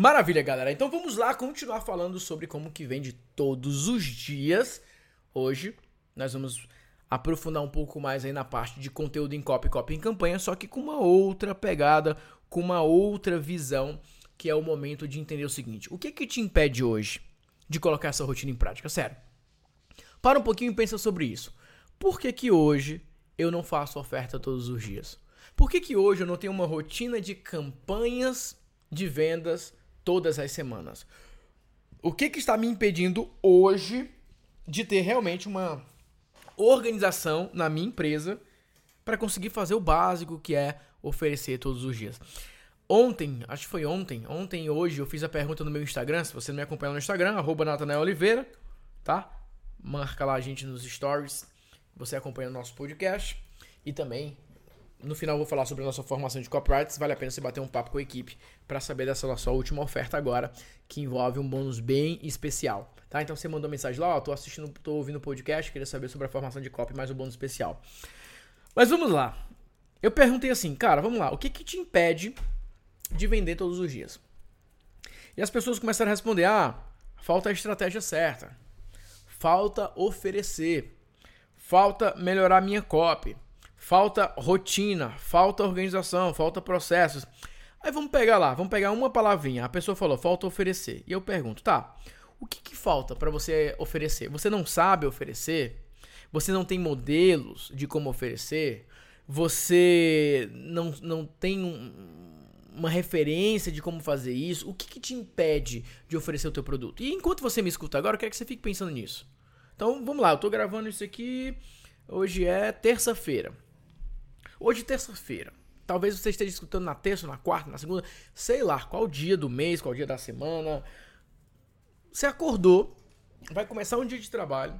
Maravilha, galera. Então vamos lá continuar falando sobre como que vende todos os dias. Hoje nós vamos aprofundar um pouco mais aí na parte de conteúdo em copy, copy em campanha, só que com uma outra pegada, com uma outra visão, que é o momento de entender o seguinte: o que que te impede hoje de colocar essa rotina em prática? Sério. Para um pouquinho e pensa sobre isso. Por que que hoje eu não faço oferta todos os dias? Por que que hoje eu não tenho uma rotina de campanhas de vendas todas as semanas. O que, que está me impedindo hoje de ter realmente uma organização na minha empresa para conseguir fazer o básico que é oferecer todos os dias? Ontem, acho que foi ontem, ontem e hoje eu fiz a pergunta no meu Instagram. Se você não me acompanha no Instagram, arroba Natanael Oliveira, tá? Marca lá a gente nos stories. Você acompanha o nosso podcast. E também no final eu vou falar sobre a nossa formação de copyrights. Vale a pena você bater um papo com a equipe para saber dessa nossa última oferta agora, que envolve um bônus bem especial. Tá? Então você mandou mensagem lá, ó, tô assistindo, tô ouvindo o podcast, queria saber sobre a formação de copy mais um bônus especial. Mas vamos lá. Eu perguntei assim, cara, vamos lá, o que que te impede de vender todos os dias? E as pessoas começaram a responder: "Ah, falta a estratégia certa. Falta oferecer. Falta melhorar minha copy." Falta rotina, falta organização, falta processos. Aí vamos pegar lá, vamos pegar uma palavrinha. A pessoa falou, falta oferecer. E eu pergunto, tá, o que, que falta para você oferecer? Você não sabe oferecer? Você não tem modelos de como oferecer? Você não, não tem um, uma referência de como fazer isso? O que, que te impede de oferecer o teu produto? E enquanto você me escuta agora, eu quero que você fique pensando nisso. Então, vamos lá, eu tô gravando isso aqui, hoje é terça-feira. Hoje, terça-feira. Talvez você esteja escutando na terça, na quarta, na segunda, sei lá, qual dia do mês, qual dia da semana. Você acordou, vai começar um dia de trabalho,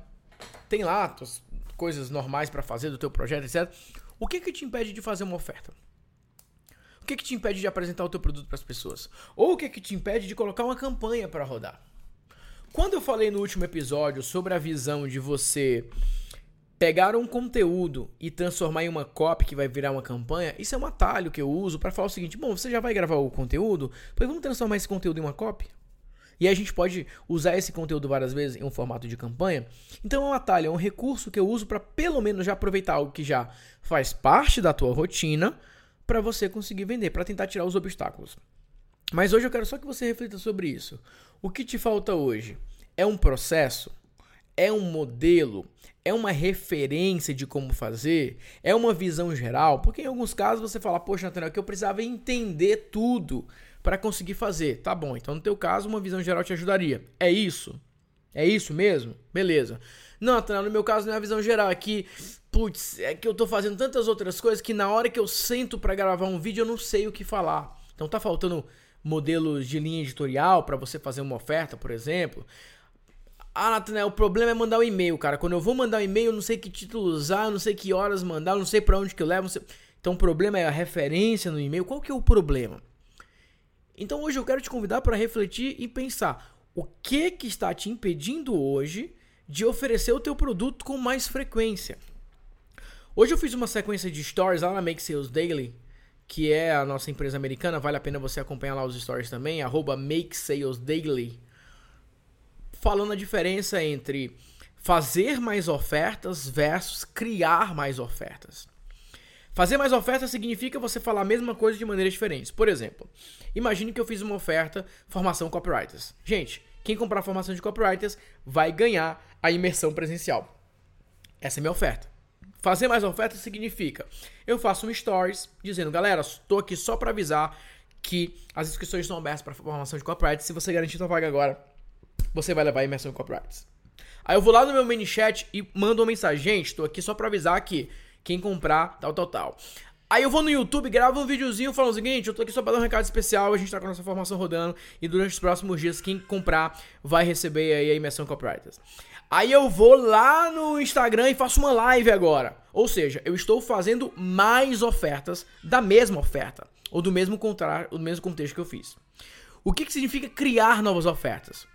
tem lá as coisas normais para fazer do teu projeto, etc. O que que te impede de fazer uma oferta? O que que te impede de apresentar o teu produto para as pessoas? Ou o que que te impede de colocar uma campanha para rodar? Quando eu falei no último episódio sobre a visão de você pegar um conteúdo e transformar em uma copy que vai virar uma campanha, isso é um atalho que eu uso para falar o seguinte: bom, você já vai gravar o conteúdo, pois vamos transformar esse conteúdo em uma copy? E a gente pode usar esse conteúdo várias vezes em um formato de campanha. Então é um atalho, é um recurso que eu uso para pelo menos já aproveitar algo que já faz parte da tua rotina para você conseguir vender, para tentar tirar os obstáculos. Mas hoje eu quero só que você reflita sobre isso. O que te falta hoje? É um processo? É um modelo, é uma referência de como fazer, é uma visão geral, porque em alguns casos você fala, poxa, Nathaniel, que eu precisava entender tudo para conseguir fazer. Tá bom, então no teu caso uma visão geral te ajudaria. É isso? É isso mesmo? Beleza. Não, Nathaniel, no meu caso não é a visão geral, é que, putz, é que eu tô fazendo tantas outras coisas que na hora que eu sento para gravar um vídeo eu não sei o que falar. Então tá faltando modelos de linha editorial para você fazer uma oferta, por exemplo. Ah, Nathanael, o problema é mandar o um e-mail, cara. Quando eu vou mandar o um e-mail, eu não sei que título usar, eu não sei que horas mandar, eu não sei para onde que eu levo. Sei... Então o problema é a referência no e-mail. Qual que é o problema? Então hoje eu quero te convidar para refletir e pensar o que que está te impedindo hoje de oferecer o teu produto com mais frequência. Hoje eu fiz uma sequência de stories lá na Make Sales Daily, que é a nossa empresa americana. Vale a pena você acompanhar lá os stories também, arroba Make Sales Daily falando a diferença entre fazer mais ofertas versus criar mais ofertas. Fazer mais ofertas significa você falar a mesma coisa de maneiras diferentes. Por exemplo, imagine que eu fiz uma oferta formação copywriters. Gente, quem comprar formação de copywriters vai ganhar a imersão presencial. Essa é a minha oferta. Fazer mais ofertas significa eu faço um stories dizendo, galera, estou aqui só para avisar que as inscrições estão abertas para formação de copywriters. Se você garantir sua vaga agora, você vai levar a imersão em copyrights. Aí eu vou lá no meu mini chat e mando uma mensagem, gente, tô aqui só pra avisar que quem comprar, tal, tal, tal. Aí eu vou no YouTube, gravo um videozinho falando o seguinte, eu tô aqui só pra dar um recado especial, a gente tá com a nossa formação rodando e durante os próximos dias quem comprar vai receber aí a imersão copywriters. Aí eu vou lá no Instagram e faço uma live agora. Ou seja, eu estou fazendo mais ofertas da mesma oferta ou do mesmo contrário, do mesmo contexto que eu fiz. O que, que significa criar novas ofertas?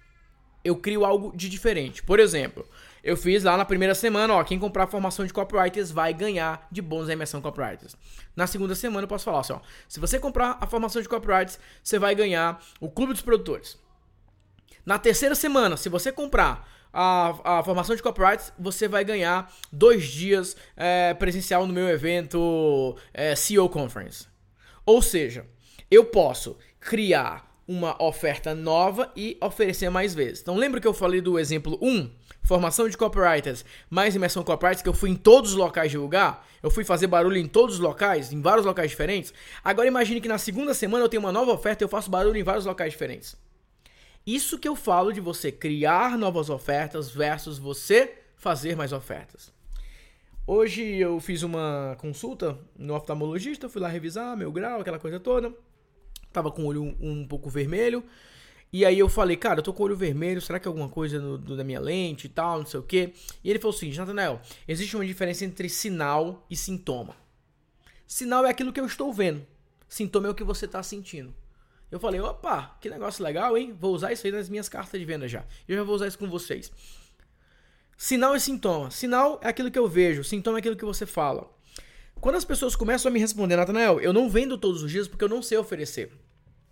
Eu crio algo de diferente. Por exemplo, eu fiz lá na primeira semana, ó, quem comprar a formação de copywriters vai ganhar de bônus da imersão copywriters. Na segunda semana eu posso falar assim, ó, se você comprar a formação de copywriters, você vai ganhar o clube dos produtores. Na terceira semana, se você comprar a, a formação de copywriters, você vai ganhar dois dias é, presencial no meu evento é, CEO Conference. Ou seja, eu posso criar uma oferta nova e oferecer mais vezes. Então lembra que eu falei do exemplo 1? Formação de copywriters, mais imersão copywriters, que eu fui em todos os locais divulgar. Eu fui fazer barulho em todos os locais, em vários locais diferentes. Agora imagine que na segunda semana eu tenho uma nova oferta e eu faço barulho em vários locais diferentes. Isso que eu falo de você criar novas ofertas versus você fazer mais ofertas. Hoje eu fiz uma consulta no oftalmologista, fui lá revisar meu grau, aquela coisa toda. Tava com o olho um, um pouco vermelho. E aí eu falei, cara, eu tô com o olho vermelho, será que é alguma coisa no, do, da minha lente e tal, não sei o quê? E ele falou o seguinte, Nathanael, existe uma diferença entre sinal e sintoma. Sinal é aquilo que eu estou vendo. Sintoma é o que você está sentindo. Eu falei, opa, que negócio legal, hein? Vou usar isso aí nas minhas cartas de venda já. Eu já vou usar isso com vocês. Sinal e sintoma. Sinal é aquilo que eu vejo, sintoma é aquilo que você fala. Quando as pessoas começam a me responder, Nathanael, eu não vendo todos os dias porque eu não sei oferecer.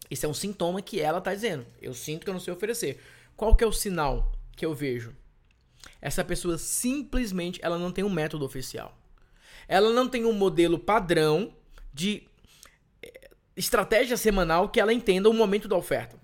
Isso é um sintoma que ela está dizendo. Eu sinto que eu não sei oferecer. Qual que é o sinal que eu vejo? Essa pessoa simplesmente ela não tem um método oficial. Ela não tem um modelo padrão de eh, estratégia semanal que ela entenda o momento da oferta.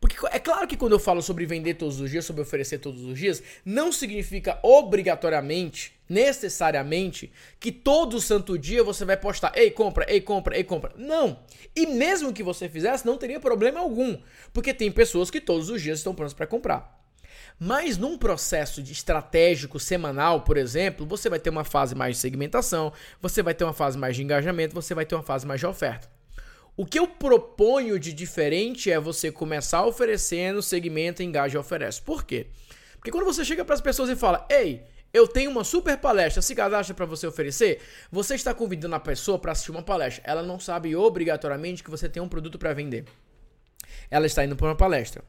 Porque é claro que quando eu falo sobre vender todos os dias, sobre oferecer todos os dias, não significa obrigatoriamente, necessariamente, que todo santo dia você vai postar, ei, compra, ei, compra, ei, compra. Não. E mesmo que você fizesse, não teria problema algum. Porque tem pessoas que todos os dias estão prontas para comprar. Mas num processo de estratégico semanal, por exemplo, você vai ter uma fase mais de segmentação, você vai ter uma fase mais de engajamento, você vai ter uma fase mais de oferta. O que eu proponho de diferente é você começar oferecendo, segmenta, engaja e oferece. Por quê? Porque quando você chega para as pessoas e fala, ei, eu tenho uma super palestra, se cadastra para você oferecer, você está convidando a pessoa para assistir uma palestra. Ela não sabe obrigatoriamente que você tem um produto para vender. Ela está indo para uma palestra.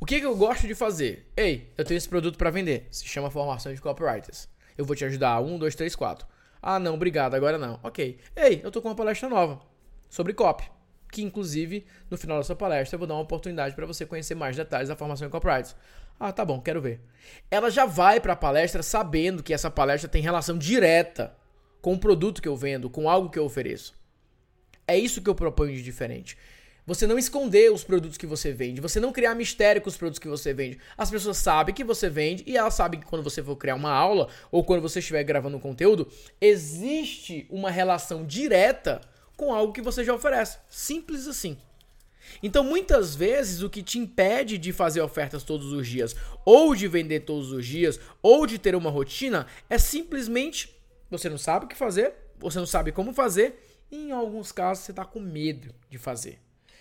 O que, que eu gosto de fazer? Ei, eu tenho esse produto para vender. Se chama formação de copywriters. Eu vou te ajudar. Um, dois, três, quatro. Ah, não, obrigado, agora não. Ok. Ei, eu tô com uma palestra nova sobre copy que inclusive no final dessa palestra eu vou dar uma oportunidade para você conhecer mais detalhes da formação em copyrights. Ah, tá bom, quero ver. Ela já vai para a palestra sabendo que essa palestra tem relação direta com o produto que eu vendo, com algo que eu ofereço. É isso que eu proponho de diferente. Você não esconder os produtos que você vende, você não criar mistério com os produtos que você vende. As pessoas sabem que você vende e elas sabem que quando você for criar uma aula ou quando você estiver gravando um conteúdo, existe uma relação direta com algo que você já oferece. Simples assim. Então, muitas vezes, o que te impede de fazer ofertas todos os dias, ou de vender todos os dias, ou de ter uma rotina, é simplesmente você não sabe o que fazer, você não sabe como fazer, e em alguns casos você está com medo de fazer.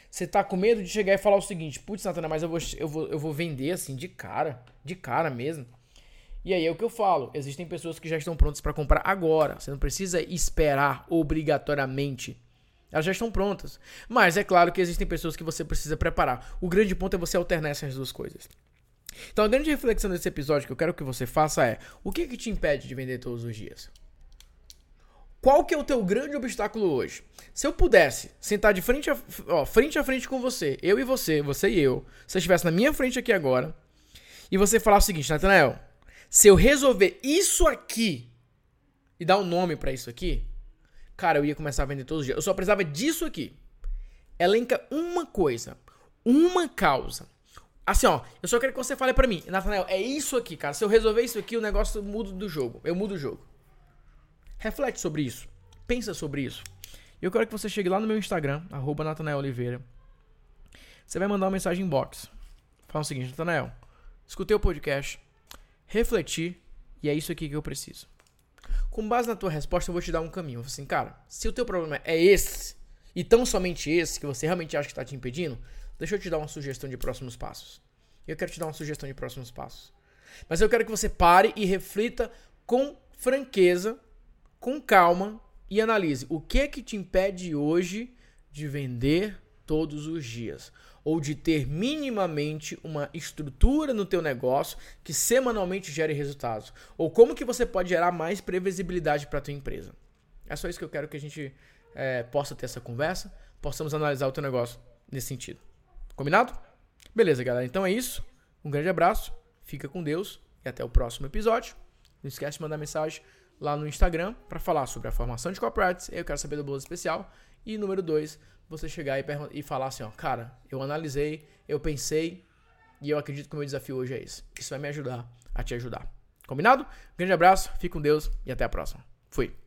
Você está com medo de chegar e falar o seguinte: putz, Natana, mas eu vou, eu, vou, eu vou vender assim, de cara, de cara mesmo. E aí é o que eu falo: existem pessoas que já estão prontas para comprar agora. Você não precisa esperar obrigatoriamente elas já estão prontas. Mas é claro que existem pessoas que você precisa preparar. O grande ponto é você alternar essas duas coisas. Então a grande reflexão desse episódio que eu quero que você faça é: o que, que te impede de vender todos os dias? Qual que é o teu grande obstáculo hoje? Se eu pudesse sentar de frente a, ó, frente a frente com você, eu e você, você e eu, se eu estivesse na minha frente aqui agora, e você falar o seguinte, Nathanael, se eu resolver isso aqui e dar um nome para isso aqui, cara, eu ia começar a vender todos os dias. Eu só precisava disso aqui. Elenca uma coisa, uma causa. Assim, ó, eu só quero que você fale para mim, Nathanael, é isso aqui, cara. Se eu resolver isso aqui, o negócio muda do jogo. Eu mudo o jogo. Reflete sobre isso. Pensa sobre isso. Eu quero que você chegue lá no meu Instagram, arroba Nathanael Oliveira. Você vai mandar uma mensagem inbox. Fala o seguinte, Nathanael, escutei o podcast, refleti e é isso aqui que eu preciso. Com base na tua resposta, eu vou te dar um caminho. Assim, cara, se o teu problema é esse, e tão somente esse, que você realmente acha que está te impedindo, deixa eu te dar uma sugestão de próximos passos. Eu quero te dar uma sugestão de próximos passos. Mas eu quero que você pare e reflita com franqueza, com calma e analise o que é que te impede hoje de vender todos os dias, ou de ter minimamente uma estrutura no teu negócio que semanalmente gere resultados, ou como que você pode gerar mais previsibilidade para tua empresa. É só isso que eu quero que a gente é, possa ter essa conversa, possamos analisar o teu negócio nesse sentido. Combinado? Beleza, galera. Então é isso. Um grande abraço, fica com Deus e até o próximo episódio. Não esquece de mandar mensagem lá no Instagram para falar sobre a formação de copyrights. Eu quero saber do bolo especial. E número dois, você chegar e, e falar assim, ó, cara, eu analisei, eu pensei e eu acredito que o meu desafio hoje é esse. Isso vai me ajudar a te ajudar. Combinado? grande abraço, fique com Deus e até a próxima. Fui.